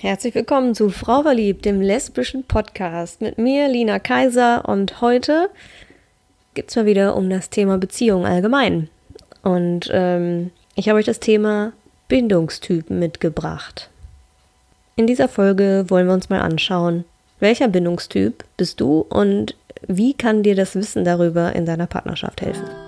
Herzlich willkommen zu Frau Verliebt, dem lesbischen Podcast mit mir, Lina Kaiser. Und heute geht es mal wieder um das Thema Beziehung allgemein. Und ähm, ich habe euch das Thema Bindungstypen mitgebracht. In dieser Folge wollen wir uns mal anschauen, welcher Bindungstyp bist du und wie kann dir das Wissen darüber in deiner Partnerschaft helfen.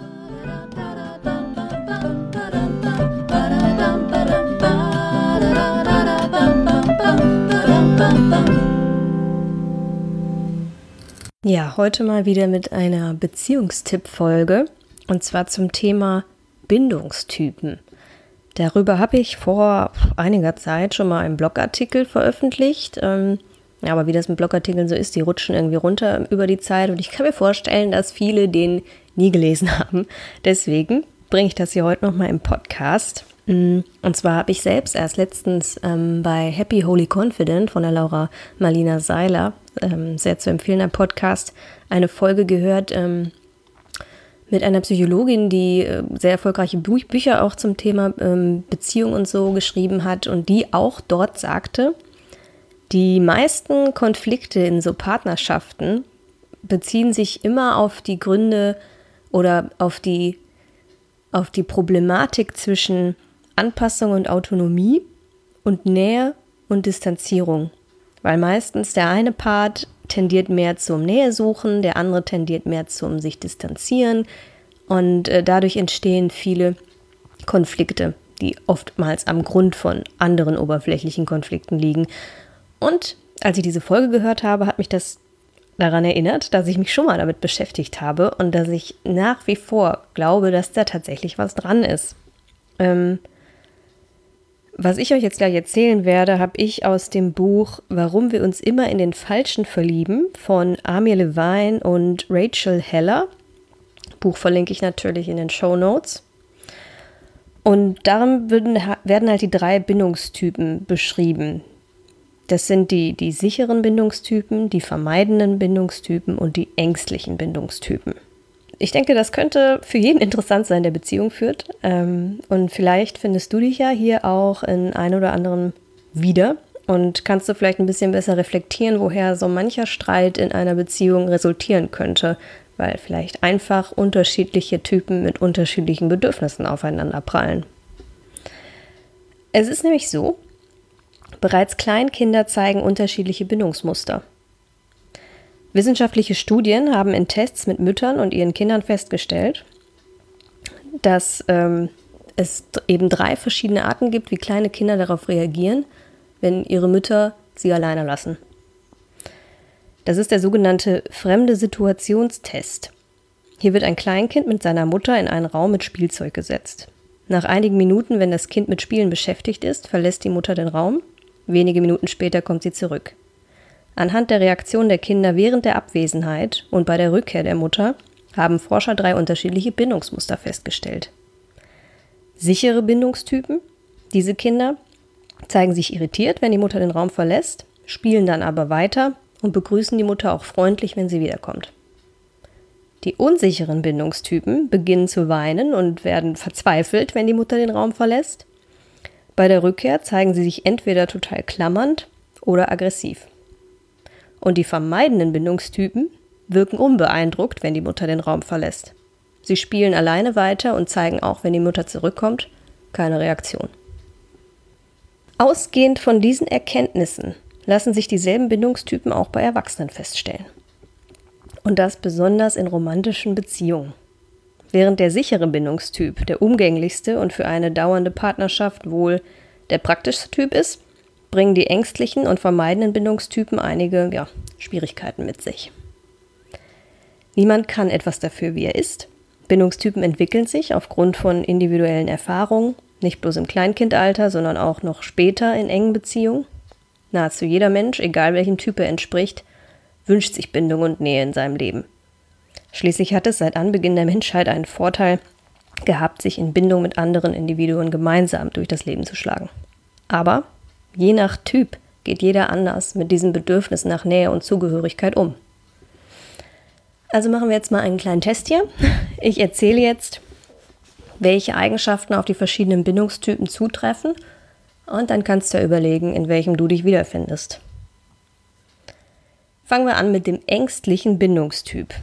Ja, heute mal wieder mit einer Beziehungstipp-Folge und zwar zum Thema Bindungstypen. Darüber habe ich vor einiger Zeit schon mal einen Blogartikel veröffentlicht. Ähm, aber wie das mit Blogartikeln so ist, die rutschen irgendwie runter über die Zeit und ich kann mir vorstellen, dass viele den nie gelesen haben. Deswegen bringe ich das hier heute nochmal im Podcast. Mm, und zwar habe ich selbst erst letztens ähm, bei Happy Holy Confident von der Laura Marlina Seiler, ähm, sehr zu empfehlender Podcast, eine Folge gehört ähm, mit einer Psychologin, die äh, sehr erfolgreiche Bü Bücher auch zum Thema ähm, Beziehung und so geschrieben hat und die auch dort sagte, die meisten Konflikte in so Partnerschaften beziehen sich immer auf die Gründe oder auf die, auf die Problematik zwischen Anpassung und Autonomie und Nähe und Distanzierung. Weil meistens der eine Part tendiert mehr zum Nähe suchen, der andere tendiert mehr zum sich distanzieren und äh, dadurch entstehen viele Konflikte, die oftmals am Grund von anderen oberflächlichen Konflikten liegen. Und als ich diese Folge gehört habe, hat mich das daran erinnert, dass ich mich schon mal damit beschäftigt habe und dass ich nach wie vor glaube, dass da tatsächlich was dran ist. Ähm, was ich euch jetzt gleich erzählen werde, habe ich aus dem Buch Warum wir uns immer in den Falschen verlieben von Amir Levine und Rachel Heller. Buch verlinke ich natürlich in den Show Notes. Und darin werden halt die drei Bindungstypen beschrieben. Das sind die, die sicheren Bindungstypen, die vermeidenden Bindungstypen und die ängstlichen Bindungstypen ich denke, das könnte für jeden interessant sein, der Beziehung führt. Ähm, und vielleicht findest du dich ja hier auch in ein oder anderem wieder und kannst du vielleicht ein bisschen besser reflektieren, woher so mancher Streit in einer Beziehung resultieren könnte, weil vielleicht einfach unterschiedliche Typen mit unterschiedlichen Bedürfnissen aufeinander prallen. Es ist nämlich so, bereits Kleinkinder zeigen unterschiedliche Bindungsmuster. Wissenschaftliche Studien haben in Tests mit Müttern und ihren Kindern festgestellt, dass ähm, es eben drei verschiedene Arten gibt, wie kleine Kinder darauf reagieren, wenn ihre Mütter sie alleine lassen. Das ist der sogenannte fremde Situationstest. Hier wird ein Kleinkind mit seiner Mutter in einen Raum mit Spielzeug gesetzt. Nach einigen Minuten, wenn das Kind mit Spielen beschäftigt ist, verlässt die Mutter den Raum. Wenige Minuten später kommt sie zurück. Anhand der Reaktion der Kinder während der Abwesenheit und bei der Rückkehr der Mutter haben Forscher drei unterschiedliche Bindungsmuster festgestellt. Sichere Bindungstypen. Diese Kinder zeigen sich irritiert, wenn die Mutter den Raum verlässt, spielen dann aber weiter und begrüßen die Mutter auch freundlich, wenn sie wiederkommt. Die unsicheren Bindungstypen beginnen zu weinen und werden verzweifelt, wenn die Mutter den Raum verlässt. Bei der Rückkehr zeigen sie sich entweder total klammernd oder aggressiv. Und die vermeidenden Bindungstypen wirken unbeeindruckt, wenn die Mutter den Raum verlässt. Sie spielen alleine weiter und zeigen auch, wenn die Mutter zurückkommt, keine Reaktion. Ausgehend von diesen Erkenntnissen lassen sich dieselben Bindungstypen auch bei Erwachsenen feststellen. Und das besonders in romantischen Beziehungen. Während der sichere Bindungstyp der umgänglichste und für eine dauernde Partnerschaft wohl der praktischste Typ ist, bringen die ängstlichen und vermeidenden Bindungstypen einige ja, Schwierigkeiten mit sich. Niemand kann etwas dafür, wie er ist. Bindungstypen entwickeln sich aufgrund von individuellen Erfahrungen, nicht bloß im Kleinkindalter, sondern auch noch später in engen Beziehungen. Nahezu jeder Mensch, egal welchem Typ er entspricht, wünscht sich Bindung und Nähe in seinem Leben. Schließlich hat es seit Anbeginn der Menschheit einen Vorteil gehabt, sich in Bindung mit anderen Individuen gemeinsam durch das Leben zu schlagen. Aber Je nach Typ geht jeder anders mit diesem Bedürfnis nach Nähe und Zugehörigkeit um. Also machen wir jetzt mal einen kleinen Test hier. Ich erzähle jetzt, welche Eigenschaften auf die verschiedenen Bindungstypen zutreffen und dann kannst du überlegen, in welchem du dich wiederfindest. Fangen wir an mit dem ängstlichen Bindungstyp.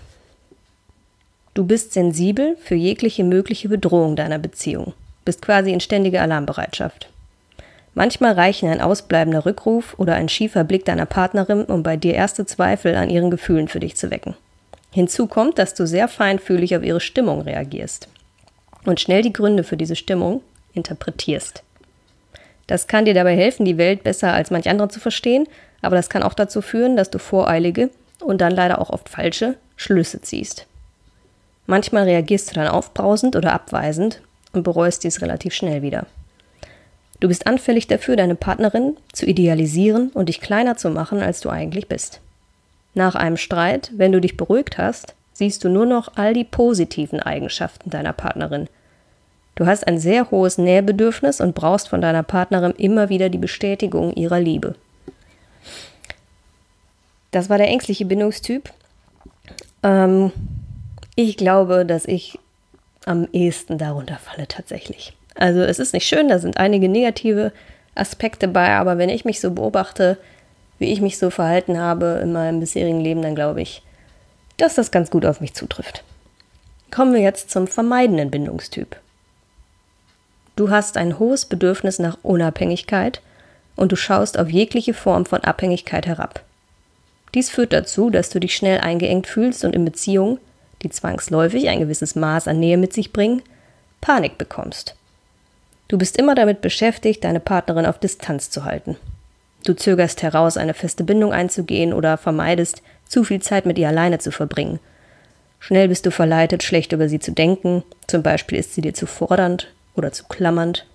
Du bist sensibel für jegliche mögliche Bedrohung deiner Beziehung, bist quasi in ständiger Alarmbereitschaft. Manchmal reichen ein ausbleibender Rückruf oder ein schiefer Blick deiner Partnerin, um bei dir erste Zweifel an ihren Gefühlen für dich zu wecken. Hinzu kommt, dass du sehr feinfühlig auf ihre Stimmung reagierst und schnell die Gründe für diese Stimmung interpretierst. Das kann dir dabei helfen, die Welt besser als manch andere zu verstehen, aber das kann auch dazu führen, dass du voreilige und dann leider auch oft falsche Schlüsse ziehst. Manchmal reagierst du dann aufbrausend oder abweisend und bereust dies relativ schnell wieder. Du bist anfällig dafür, deine Partnerin zu idealisieren und dich kleiner zu machen, als du eigentlich bist. Nach einem Streit, wenn du dich beruhigt hast, siehst du nur noch all die positiven Eigenschaften deiner Partnerin. Du hast ein sehr hohes Nähebedürfnis und brauchst von deiner Partnerin immer wieder die Bestätigung ihrer Liebe. Das war der ängstliche Bindungstyp. Ähm, ich glaube, dass ich am ehesten darunter falle tatsächlich. Also es ist nicht schön, da sind einige negative Aspekte bei, aber wenn ich mich so beobachte, wie ich mich so verhalten habe in meinem bisherigen Leben, dann glaube ich, dass das ganz gut auf mich zutrifft. Kommen wir jetzt zum vermeidenden Bindungstyp. Du hast ein hohes Bedürfnis nach Unabhängigkeit und du schaust auf jegliche Form von Abhängigkeit herab. Dies führt dazu, dass du dich schnell eingeengt fühlst und in Beziehungen, die zwangsläufig ein gewisses Maß an Nähe mit sich bringen, Panik bekommst. Du bist immer damit beschäftigt, deine Partnerin auf Distanz zu halten. Du zögerst heraus, eine feste Bindung einzugehen oder vermeidest, zu viel Zeit mit ihr alleine zu verbringen. Schnell bist du verleitet, schlecht über sie zu denken, zum Beispiel ist sie dir zu fordernd oder zu klammernd.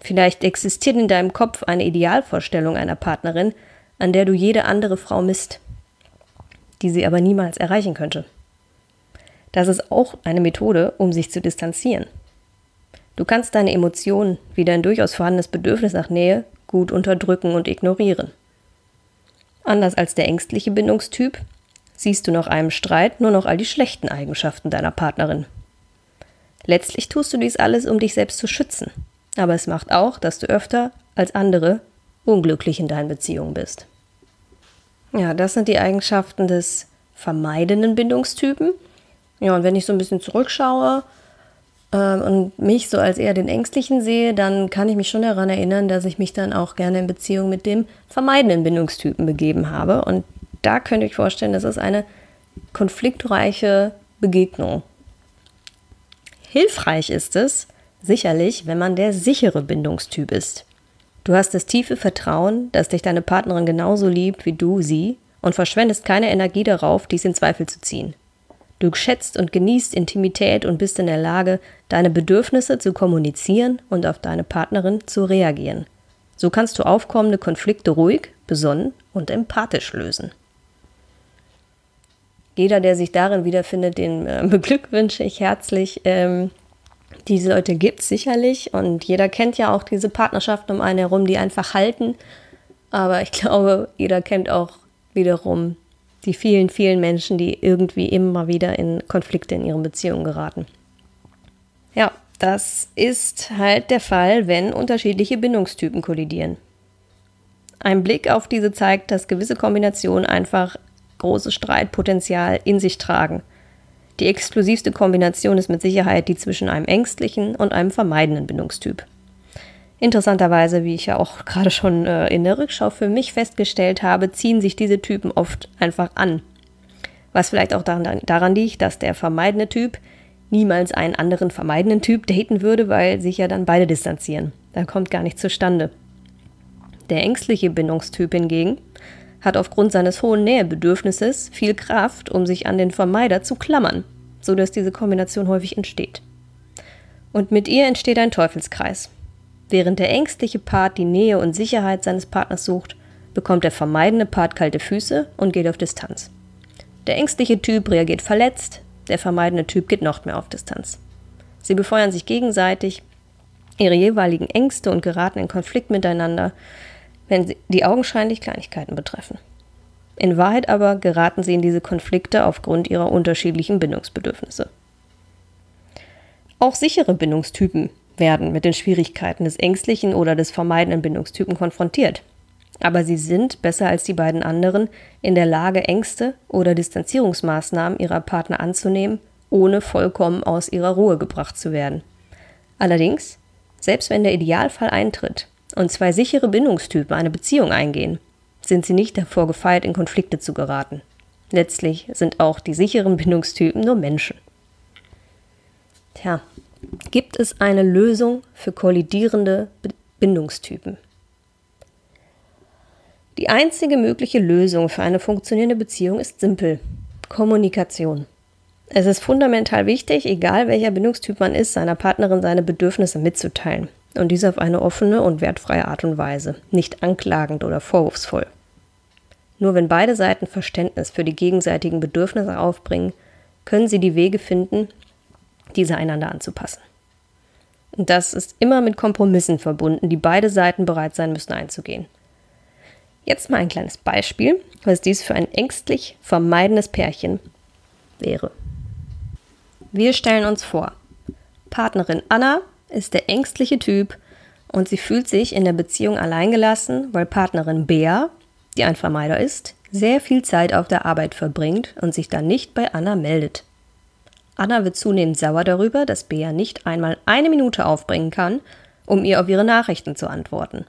Vielleicht existiert in deinem Kopf eine Idealvorstellung einer Partnerin, an der du jede andere Frau misst, die sie aber niemals erreichen könnte. Das ist auch eine Methode, um sich zu distanzieren. Du kannst deine Emotionen, wie dein durchaus vorhandenes Bedürfnis nach Nähe, gut unterdrücken und ignorieren. Anders als der ängstliche Bindungstyp siehst du nach einem Streit nur noch all die schlechten Eigenschaften deiner Partnerin. Letztlich tust du dies alles, um dich selbst zu schützen, aber es macht auch, dass du öfter als andere unglücklich in deinen Beziehungen bist. Ja, das sind die Eigenschaften des vermeidenden Bindungstypen. Ja, und wenn ich so ein bisschen zurückschaue, ähm, und mich so als eher den Ängstlichen sehe, dann kann ich mich schon daran erinnern, dass ich mich dann auch gerne in Beziehung mit dem vermeidenden Bindungstypen begeben habe. Und da könnte ich vorstellen, das ist eine konfliktreiche Begegnung. Hilfreich ist es sicherlich, wenn man der sichere Bindungstyp ist. Du hast das tiefe Vertrauen, dass dich deine Partnerin genauso liebt wie du sie und verschwendest keine Energie darauf, dies in Zweifel zu ziehen. Du schätzt und genießt Intimität und bist in der Lage, deine Bedürfnisse zu kommunizieren und auf deine Partnerin zu reagieren. So kannst du aufkommende Konflikte ruhig, besonnen und empathisch lösen. Jeder, der sich darin wiederfindet, den äh, beglückwünsche ich herzlich. Ähm, diese Leute gibt es sicherlich und jeder kennt ja auch diese Partnerschaften um einen herum, die einfach halten. Aber ich glaube, jeder kennt auch wiederum die vielen, vielen Menschen, die irgendwie immer wieder in Konflikte in ihren Beziehungen geraten. Ja, das ist halt der Fall, wenn unterschiedliche Bindungstypen kollidieren. Ein Blick auf diese zeigt, dass gewisse Kombinationen einfach großes Streitpotenzial in sich tragen. Die exklusivste Kombination ist mit Sicherheit die zwischen einem ängstlichen und einem vermeidenden Bindungstyp. Interessanterweise, wie ich ja auch gerade schon äh, in der Rückschau für mich festgestellt habe, ziehen sich diese Typen oft einfach an. Was vielleicht auch daran, daran liegt, dass der vermeidende Typ niemals einen anderen vermeidenden Typ daten würde, weil sich ja dann beide distanzieren. Da kommt gar nichts zustande. Der ängstliche Bindungstyp hingegen hat aufgrund seines hohen Nähebedürfnisses viel Kraft, um sich an den Vermeider zu klammern, sodass diese Kombination häufig entsteht. Und mit ihr entsteht ein Teufelskreis. Während der ängstliche Part die Nähe und Sicherheit seines Partners sucht, bekommt der vermeidende Part kalte Füße und geht auf Distanz. Der ängstliche Typ reagiert verletzt, der vermeidende Typ geht noch mehr auf Distanz. Sie befeuern sich gegenseitig, ihre jeweiligen Ängste und geraten in Konflikt miteinander, wenn sie die augenscheinlich Kleinigkeiten betreffen. In Wahrheit aber geraten sie in diese Konflikte aufgrund ihrer unterschiedlichen Bindungsbedürfnisse. Auch sichere Bindungstypen werden mit den Schwierigkeiten des ängstlichen oder des vermeidenden Bindungstypen konfrontiert. Aber sie sind, besser als die beiden anderen, in der Lage, Ängste oder Distanzierungsmaßnahmen ihrer Partner anzunehmen, ohne vollkommen aus ihrer Ruhe gebracht zu werden. Allerdings, selbst wenn der Idealfall eintritt und zwei sichere Bindungstypen eine Beziehung eingehen, sind sie nicht davor gefeit, in Konflikte zu geraten. Letztlich sind auch die sicheren Bindungstypen nur Menschen. Tja, gibt es eine Lösung für kollidierende Bindungstypen? Die einzige mögliche Lösung für eine funktionierende Beziehung ist simpel. Kommunikation. Es ist fundamental wichtig, egal welcher Bindungstyp man ist, seiner Partnerin seine Bedürfnisse mitzuteilen. Und dies auf eine offene und wertfreie Art und Weise, nicht anklagend oder vorwurfsvoll. Nur wenn beide Seiten Verständnis für die gegenseitigen Bedürfnisse aufbringen, können sie die Wege finden, diese einander anzupassen. Und das ist immer mit Kompromissen verbunden, die beide Seiten bereit sein müssen einzugehen. Jetzt mal ein kleines Beispiel, was dies für ein ängstlich vermeidendes Pärchen wäre. Wir stellen uns vor, Partnerin Anna ist der ängstliche Typ und sie fühlt sich in der Beziehung alleingelassen, weil Partnerin Bea, die ein Vermeider ist, sehr viel Zeit auf der Arbeit verbringt und sich dann nicht bei Anna meldet. Anna wird zunehmend sauer darüber, dass Bea nicht einmal eine Minute aufbringen kann, um ihr auf ihre Nachrichten zu antworten.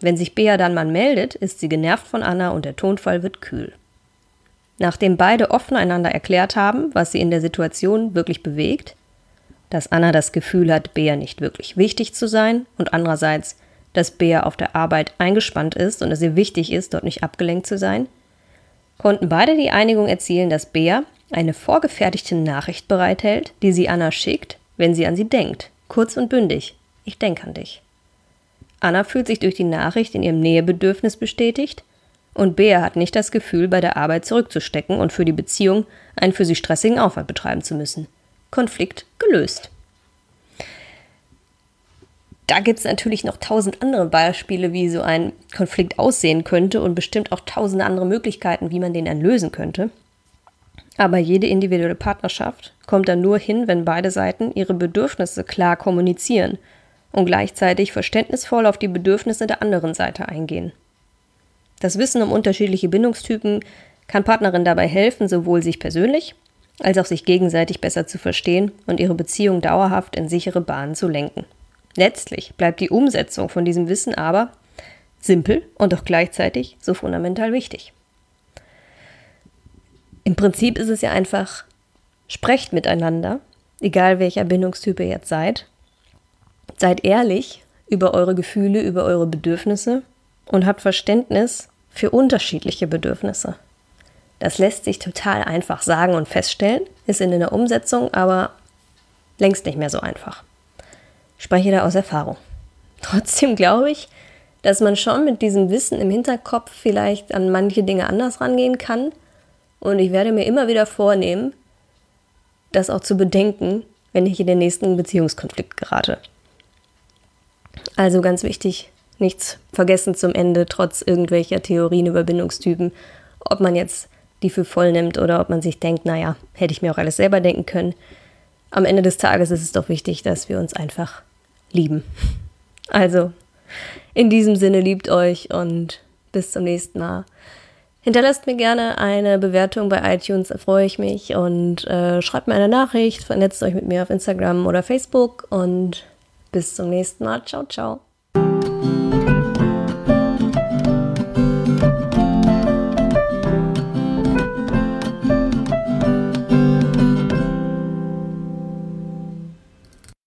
Wenn sich Bea dann mal meldet, ist sie genervt von Anna und der Tonfall wird kühl. Nachdem beide offen einander erklärt haben, was sie in der Situation wirklich bewegt, dass Anna das Gefühl hat, Bea nicht wirklich wichtig zu sein und andererseits, dass Bea auf der Arbeit eingespannt ist und es ihr wichtig ist, dort nicht abgelenkt zu sein, konnten beide die Einigung erzielen, dass Bea eine vorgefertigte Nachricht bereithält, die sie Anna schickt, wenn sie an sie denkt. Kurz und bündig. Ich denke an dich. Anna fühlt sich durch die Nachricht in ihrem Nähebedürfnis bestätigt und Bea hat nicht das Gefühl, bei der Arbeit zurückzustecken und für die Beziehung einen für sie stressigen Aufwand betreiben zu müssen. Konflikt gelöst. Da gibt es natürlich noch tausend andere Beispiele, wie so ein Konflikt aussehen könnte und bestimmt auch tausende andere Möglichkeiten, wie man den dann lösen könnte. Aber jede individuelle Partnerschaft kommt dann nur hin, wenn beide Seiten ihre Bedürfnisse klar kommunizieren und gleichzeitig verständnisvoll auf die Bedürfnisse der anderen Seite eingehen. Das Wissen um unterschiedliche Bindungstypen kann Partnerin dabei helfen, sowohl sich persönlich als auch sich gegenseitig besser zu verstehen und ihre Beziehung dauerhaft in sichere Bahnen zu lenken. Letztlich bleibt die Umsetzung von diesem Wissen aber simpel und auch gleichzeitig so fundamental wichtig. Im Prinzip ist es ja einfach, sprecht miteinander, egal welcher Bindungstyp ihr jetzt seid, Seid ehrlich über eure Gefühle, über eure Bedürfnisse und habt Verständnis für unterschiedliche Bedürfnisse. Das lässt sich total einfach sagen und feststellen, ist in der Umsetzung aber längst nicht mehr so einfach. Spreche da aus Erfahrung. Trotzdem glaube ich, dass man schon mit diesem Wissen im Hinterkopf vielleicht an manche Dinge anders rangehen kann. Und ich werde mir immer wieder vornehmen, das auch zu bedenken, wenn ich in den nächsten Beziehungskonflikt gerate. Also ganz wichtig, nichts vergessen zum Ende, trotz irgendwelcher Theorien über Bindungstypen, ob man jetzt die für voll nimmt oder ob man sich denkt, naja, hätte ich mir auch alles selber denken können. Am Ende des Tages ist es doch wichtig, dass wir uns einfach lieben. Also, in diesem Sinne liebt euch und bis zum nächsten Mal. Hinterlasst mir gerne eine Bewertung bei iTunes, da freue ich mich. Und äh, schreibt mir eine Nachricht, vernetzt euch mit mir auf Instagram oder Facebook und bis zum nächsten Mal. Ciao, ciao.